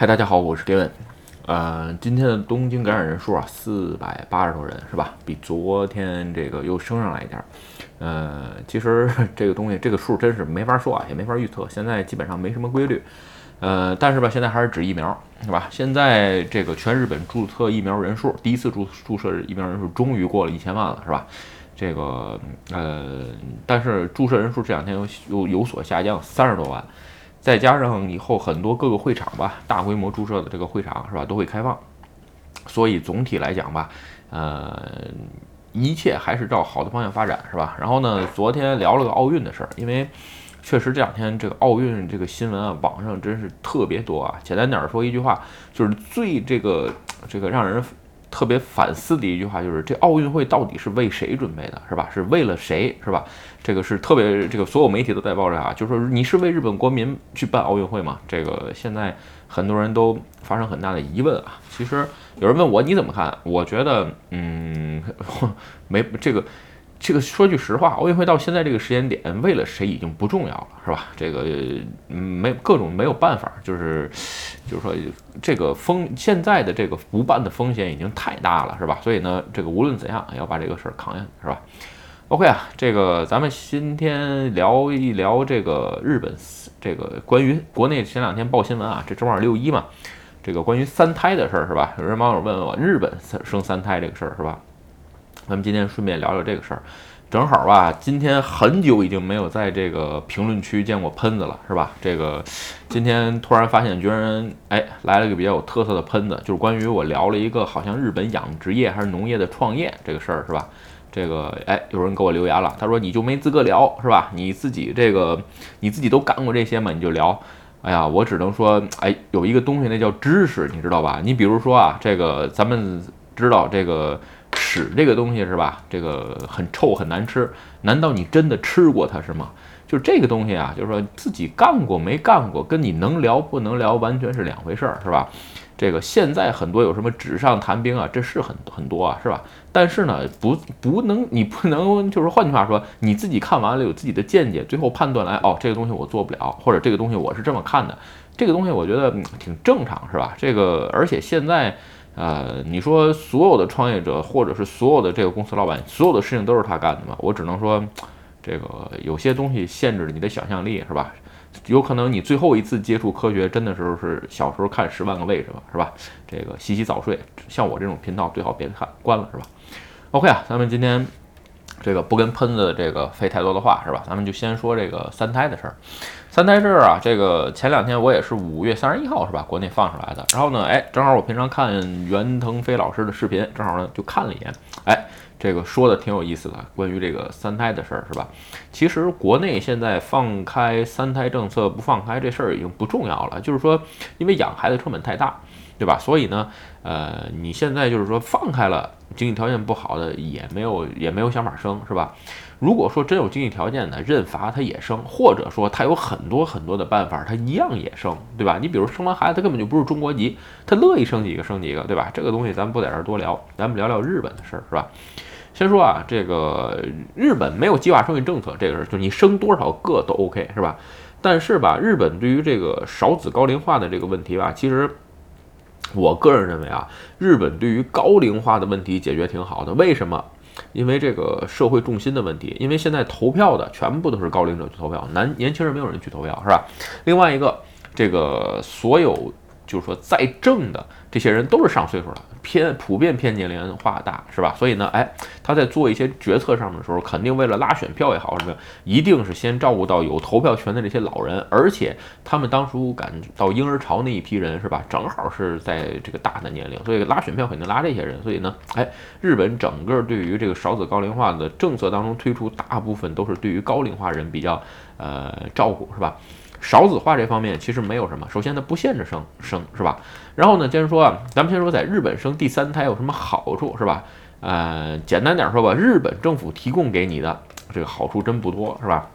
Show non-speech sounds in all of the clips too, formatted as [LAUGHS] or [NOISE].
嗨，大家好，我是 Gavin。呃，今天的东京感染人数啊，四百八十多人，是吧？比昨天这个又升上来一点。呃，其实 [LAUGHS] 这个东西，这个数真是没法说啊，也没法预测。现在基本上没什么规律。呃，但是吧，现在还是指疫苗，是吧？现在这个全日本注册疫苗人数，第一次注注射疫苗人数终于过了一千万了，是吧？这个呃，但是注射人数这两天又又有所下降，三十多万。再加上以后很多各个会场吧，大规模注射的这个会场是吧，都会开放，所以总体来讲吧，呃，一切还是照好的方向发展是吧？然后呢，昨天聊了个奥运的事儿，因为确实这两天这个奥运这个新闻啊，网上真是特别多啊。简单点儿说一句话，就是最这个这个让人。特别反思的一句话就是：这奥运会到底是为谁准备的，是吧？是为了谁，是吧？这个是特别，这个所有媒体都在报这啊，就是说你是为日本国民去办奥运会吗？这个现在很多人都发生很大的疑问啊。其实有人问我你怎么看？我觉得，嗯，[LAUGHS] 没这个。这个说句实话，奥运会到现在这个时间点，为了谁已经不重要了，是吧？这个没各种没有办法，就是就是说这个风现在的这个不办的风险已经太大了，是吧？所以呢，这个无论怎样要把这个事儿扛下去，是吧？OK 啊，这个咱们今天聊一聊这个日本这个关于国内前两天报新闻啊，这正好六一嘛，这个关于三胎的事儿是吧？有人网友问问我日本生三胎这个事儿是吧？咱们今天顺便聊聊这个事儿，正好吧。今天很久已经没有在这个评论区见过喷子了，是吧？这个今天突然发现，居然哎来了个比较有特色的喷子，就是关于我聊了一个好像日本养殖业还是农业的创业这个事儿，是吧？这个哎有人给我留言了，他说你就没资格聊，是吧？你自己这个你自己都干过这些嘛？你就聊。哎呀，我只能说，哎，有一个东西那叫知识，你知道吧？你比如说啊，这个咱们知道这个。屎这个东西是吧？这个很臭很难吃，难道你真的吃过它是吗？就是这个东西啊，就是说自己干过没干过，跟你能聊不能聊完全是两回事儿，是吧？这个现在很多有什么纸上谈兵啊，这是很很多啊，是吧？但是呢，不不能你不能就是换句话说，你自己看完了有自己的见解，最后判断来哦，这个东西我做不了，或者这个东西我是这么看的，这个东西我觉得挺正常，是吧？这个而且现在。呃，你说所有的创业者，或者是所有的这个公司老板，所有的事情都是他干的吗？我只能说，[TSK] 这个有些东西限制了你的想象力，是吧？有可能你最后一次接触科学，真的时候是小时候看《十万个为什么》，是吧？这个洗洗早睡，像我这种频道最好别看，关了，是吧？OK 啊，咱们今天这个不跟喷子这个费太多的话，是吧？咱们就先说这个三胎的事儿。三胎事儿啊，这个前两天我也是五月三十一号是吧？国内放出来的。然后呢，哎，正好我平常看袁腾飞老师的视频，正好呢就看了一眼，哎，这个说的挺有意思的，关于这个三胎的事儿是吧？其实国内现在放开三胎政策不放开这事儿已经不重要了，就是说因为养孩子成本太大，对吧？所以呢，呃，你现在就是说放开了，经济条件不好的也没有也没有想法生，是吧？如果说真有经济条件的，认罚他也生，或者说他有很多很多的办法，他一样也生，对吧？你比如生完孩子，他根本就不是中国籍，他乐意生几个生几个，对吧？这个东西咱们不在这儿多聊，咱们聊聊日本的事儿，是吧？先说啊，这个日本没有计划生育政策，这个事儿就你生多少个都 OK，是吧？但是吧，日本对于这个少子高龄化的这个问题吧，其实我个人认为啊，日本对于高龄化的问题解决挺好的，为什么？因为这个社会重心的问题，因为现在投票的全部都是高龄者去投票，男年轻人没有人去投票，是吧？另外一个，这个所有。就是说，在政的这些人都是上岁数了，偏普遍偏年龄化大，是吧？所以呢，哎，他在做一些决策上的时候，肯定为了拉选票也好什么，一定是先照顾到有投票权的这些老人，而且他们当初赶到婴儿潮那一批人，是吧？正好是在这个大的年龄，所以拉选票肯定拉这些人。所以呢，哎，日本整个对于这个少子高龄化的政策当中推出，大部分都是对于高龄化人比较呃照顾，是吧？少子化这方面其实没有什么，首先它不限制生生是吧？然后呢，接着说啊，咱们先说在日本生第三胎有什么好处是吧？呃，简单点说吧，日本政府提供给你的这个好处真不多是吧？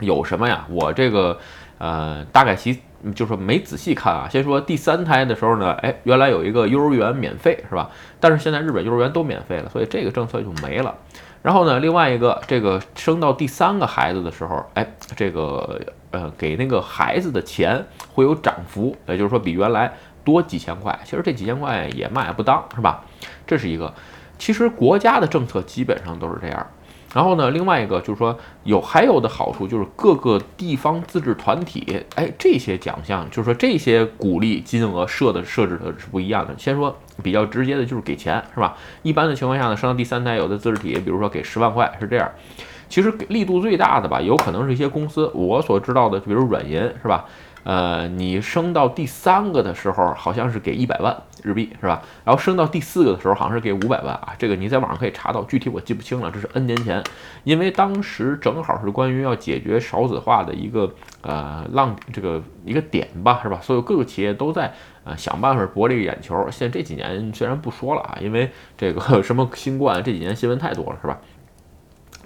有什么呀？我这个呃大概其就是没仔细看啊。先说第三胎的时候呢，哎，原来有一个幼儿园免费是吧？但是现在日本幼儿园都免费了，所以这个政策就没了。然后呢，另外一个这个生到第三个孩子的时候，哎，这个呃给那个孩子的钱会有涨幅，也就是说比原来多几千块。其实这几千块也卖不当，是吧？这是一个。其实国家的政策基本上都是这样。然后呢，另外一个就是说有还有的好处就是各个地方自治团体，哎，这些奖项就是说这些鼓励金额设的设置的是不一样的。先说比较直接的就是给钱，是吧？一般的情况下呢，升到第三代有的自治体，比如说给十万块是这样。其实力度最大的吧，有可能是一些公司，我所知道的，比如软银，是吧？呃，你升到第三个的时候，好像是给一百万日币，是吧？然后升到第四个的时候，好像是给五百万啊。这个你在网上可以查到，具体我记不清了。这是 N 年前，因为当时正好是关于要解决少子化的一个呃浪这个一个点吧，是吧？所有各个企业都在呃想办法博这个眼球。现在这几年虽然不说了啊，因为这个 [LAUGHS] 什么新冠这几年新闻太多了，是吧？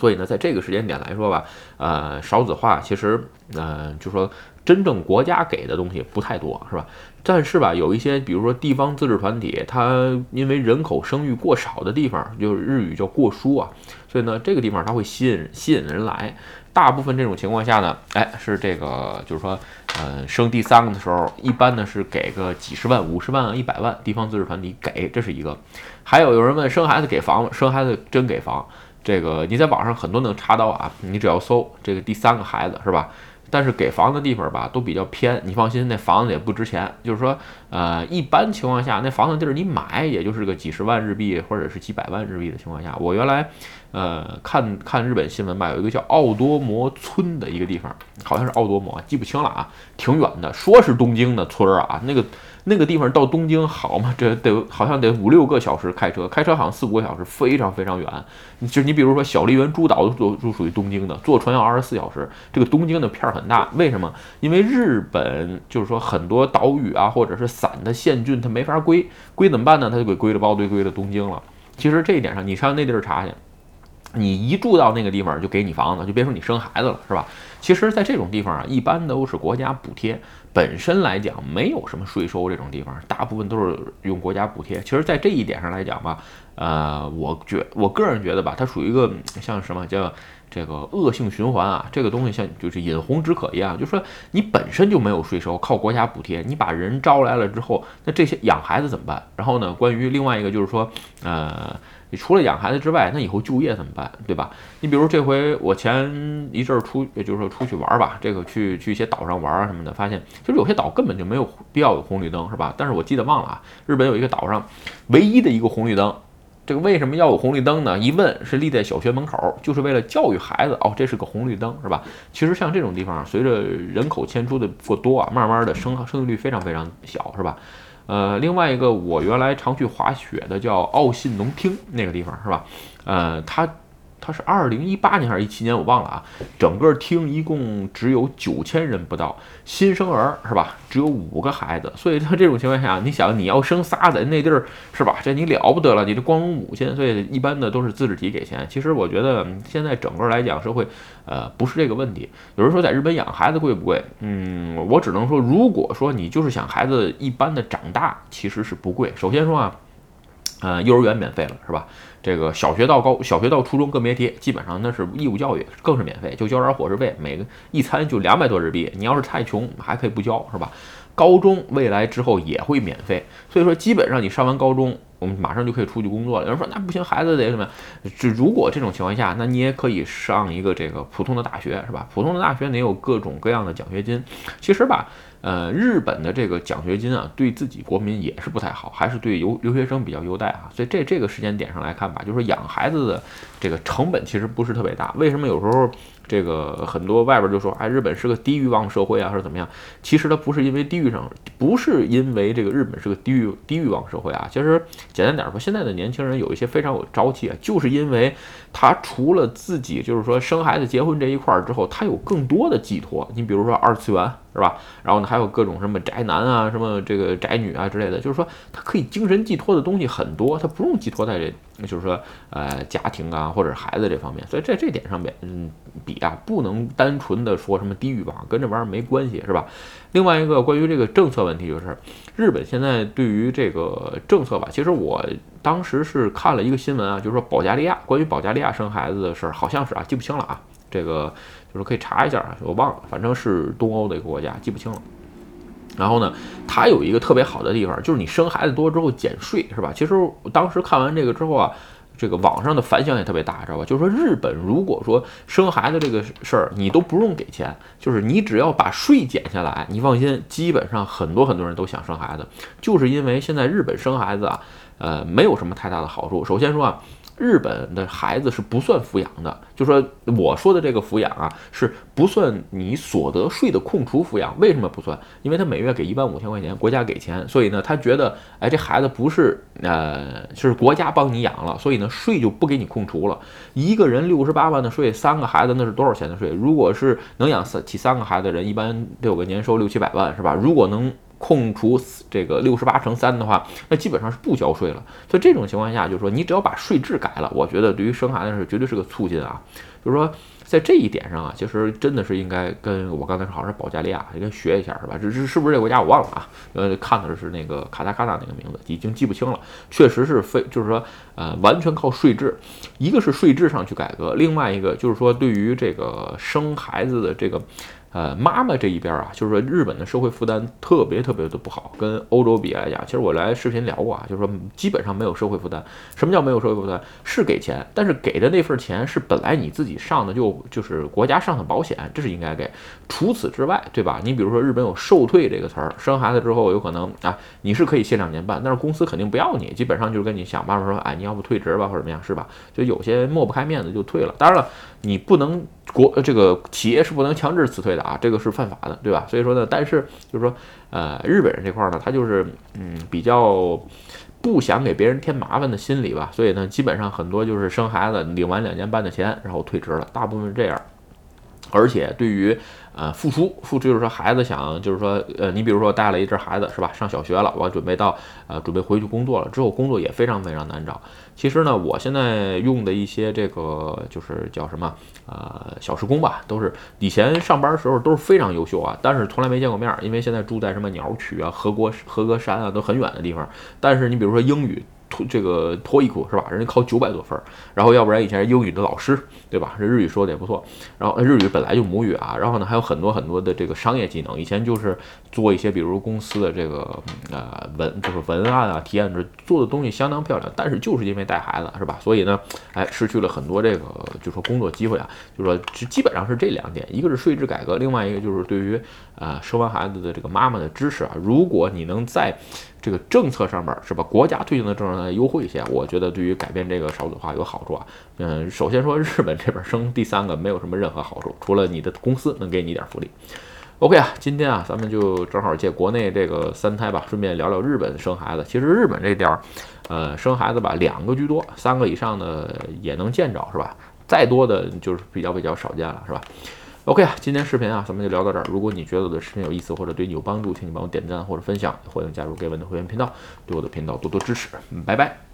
所以呢，在这个时间点来说吧，呃，少子化其实，呃，就说。真正国家给的东西不太多，是吧？但是吧，有一些，比如说地方自治团体，它因为人口生育过少的地方，就是日语叫过疏啊，所以呢，这个地方它会吸引吸引人来。大部分这种情况下呢，哎，是这个，就是说，呃，生第三个的时候，一般呢是给个几十万、五十万、一百万，地方自治团体给，这是一个。还有有人问，生孩子给房吗生孩子真给房？这个你在网上很多能查到啊，你只要搜这个第三个孩子，是吧？但是给房的地方吧，都比较偏。你放心，那房子也不值钱。就是说，呃，一般情况下，那房子地儿你买，也就是个几十万日币或者是几百万日币的情况下。我原来，呃，看看日本新闻吧，有一个叫奥多摩村的一个地方，好像是奥多摩，记不清了啊，挺远的，说是东京的村儿啊，那个。那个地方到东京好吗？这得好像得五六个小时开车，开车好像四五个小时，非常非常远。就你比如说小笠原诸岛都都属于东京的，坐船要二十四小时。这个东京的片儿很大，为什么？因为日本就是说很多岛屿啊，或者是散的县郡，它没法归，归怎么办呢？它就给归了包堆，归了东京了。其实这一点上，你上那地儿查去，你一住到那个地方就给你房子，就别说你生孩子了，是吧？其实，在这种地方啊，一般都是国家补贴。本身来讲，没有什么税收这种地方，大部分都是用国家补贴。其实，在这一点上来讲吧，呃，我觉我个人觉得吧，它属于一个像什么叫这个恶性循环啊。这个东西像就是饮红止渴一样，就是说你本身就没有税收，靠国家补贴，你把人招来了之后，那这些养孩子怎么办？然后呢，关于另外一个就是说，呃。你除了养孩子之外，那以后就业怎么办，对吧？你比如这回我前一阵儿出，也就是说出去玩吧，这个去去一些岛上玩啊什么的，发现其实有些岛根本就没有必要有红绿灯，是吧？但是我记得忘了啊，日本有一个岛上唯一的一个红绿灯，这个为什么要有红绿灯呢？一问是立在小学门口，就是为了教育孩子哦，这是个红绿灯，是吧？其实像这种地方，随着人口迁出的过多啊，慢慢的生生育率非常非常小，是吧？呃，另外一个我原来常去滑雪的叫奥信农厅那个地方是吧？呃，它。它是二零一八年还是一七年，我忘了啊。整个厅一共只有九千人不到，新生儿是吧？只有五个孩子，所以他这种情况下，你想你要生仨在那地儿是吧？这你了不得了，你这光荣母亲，所以一般的都是自治体给钱。其实我觉得现在整个来讲，社会呃不是这个问题。有人说在日本养孩子贵不贵？嗯，我只能说，如果说你就是想孩子一般的长大，其实是不贵。首先说啊，呃，幼儿园免费了是吧？这个小学到高，小学到初中更别提，基本上那是义务教育，更是免费，就交点伙食费，每个一餐就两百多日币。你要是太穷，还可以不交，是吧？高中未来之后也会免费，所以说基本上你上完高中，我们马上就可以出去工作了。有人说那不行，孩子得什么？就如果这种情况下，那你也可以上一个这个普通的大学，是吧？普通的大学你有各种各样的奖学金，其实吧。呃，日本的这个奖学金啊，对自己国民也是不太好，还是对留留学生比较优待啊。所以这这个时间点上来看吧，就是说养孩子的这个成本其实不是特别大。为什么有时候？这个很多外边就说，哎，日本是个低欲望社会啊，或者怎么样？其实它不是因为低欲上，不是因为这个日本是个低欲低欲望社会啊。其实简单点说，现在的年轻人有一些非常有朝气啊，就是因为他除了自己就是说生孩子、结婚这一块儿之后，他有更多的寄托。你比如说二次元是吧？然后呢，还有各种什么宅男啊、什么这个宅女啊之类的，就是说他可以精神寄托的东西很多，他不用寄托在这，就是说呃家庭啊或者孩子这方面。所以在这点上面，嗯，比。啊，不能单纯的说什么低欲望，跟这玩意儿没关系，是吧？另外一个关于这个政策问题，就是日本现在对于这个政策吧，其实我当时是看了一个新闻啊，就是说保加利亚关于保加利亚生孩子的事儿，好像是啊，记不清了啊，这个就是可以查一下啊，我忘了，反正是东欧的一个国家，记不清了。然后呢，它有一个特别好的地方，就是你生孩子多之后减税，是吧？其实当时看完这个之后啊。这个网上的反响也特别大，知道吧？就是说，日本如果说生孩子这个事儿，你都不用给钱，就是你只要把税减下来，你放心，基本上很多很多人都想生孩子，就是因为现在日本生孩子啊，呃，没有什么太大的好处。首先说啊。日本的孩子是不算抚养的，就说我说的这个抚养啊，是不算你所得税的空除抚养。为什么不算？因为他每月给一万五千块钱，国家给钱，所以呢，他觉得，哎，这孩子不是，呃，就是国家帮你养了，所以呢，税就不给你空除了。一个人六十八万的税，三个孩子那是多少钱的税？如果是能养三起三个孩子的人，一般都有个年收六七百万，是吧？如果能。控除这个六十八乘三的话，那基本上是不交税了。所以这种情况下，就是说你只要把税制改了，我觉得对于生孩子是绝对是个促进啊。就是说。在这一点上啊，其实真的是应该跟我刚才说，好像是保加利亚应该学一下，是吧？这是是不是这个国家我忘了啊？呃，看的是那个卡塔卡纳那个名字，已经记不清了。确实是非，就是说，呃，完全靠税制，一个是税制上去改革，另外一个就是说，对于这个生孩子的这个。呃，妈妈这一边啊，就是说日本的社会负担特别特别的不好，跟欧洲比来讲，其实我来视频聊过啊，就是说基本上没有社会负担。什么叫没有社会负担？是给钱，但是给的那份钱是本来你自己上的就就是国家上的保险，这是应该给。除此之外，对吧？你比如说日本有受退这个词儿，生孩子之后有可能啊，你是可以歇两年半，但是公司肯定不要你，基本上就是跟你想办法说，哎，你要不退职吧，或者怎么样，是吧？就有些抹不开面子就退了。当然了，你不能。国这个企业是不能强制辞退的啊，这个是犯法的，对吧？所以说呢，但是就是说，呃，日本人这块呢，他就是嗯比较不想给别人添麻烦的心理吧，所以呢，基本上很多就是生孩子领完两年半的钱，然后退职了，大部分是这样。而且对于呃付出付出就是说孩子想就是说呃你比如说带了一只孩子是吧上小学了我准备到呃准备回去工作了之后工作也非常非常难找。其实呢我现在用的一些这个就是叫什么呃小时工吧都是以前上班的时候都是非常优秀啊，但是从来没见过面，因为现在住在什么鸟取啊和国和歌山啊都很远的地方。但是你比如说英语。托这个托一库是吧？人家考九百多分儿，然后要不然以前是英语的老师对吧？这日语说的也不错，然后日语本来就母语啊，然后呢还有很多很多的这个商业技能，以前就是做一些比如公司的这个呃文就是文案啊、提案这做的东西相当漂亮，但是就是因为带孩子是吧？所以呢，哎失去了很多这个就说工作机会啊，就说基本上是这两点，一个是税制改革，另外一个就是对于啊生完孩子的这个妈妈的支持啊，如果你能在这个政策上面是吧？国家推行的政策优惠一些，我觉得对于改变这个少子化有好处啊。嗯，首先说日本这边生第三个没有什么任何好处，除了你的公司能给你一点福利。OK 啊，今天啊咱们就正好借国内这个三胎吧，顺便聊聊日本生孩子。其实日本这点儿，呃，生孩子吧两个居多，三个以上的也能见着是吧？再多的就是比较比较少见了是吧？OK 啊，今天视频啊，咱们就聊到这儿。如果你觉得我的视频有意思或者对你有帮助，请你帮我点赞或者分享，欢迎加入盖文的会员频道，对我的频道多多支持。拜拜。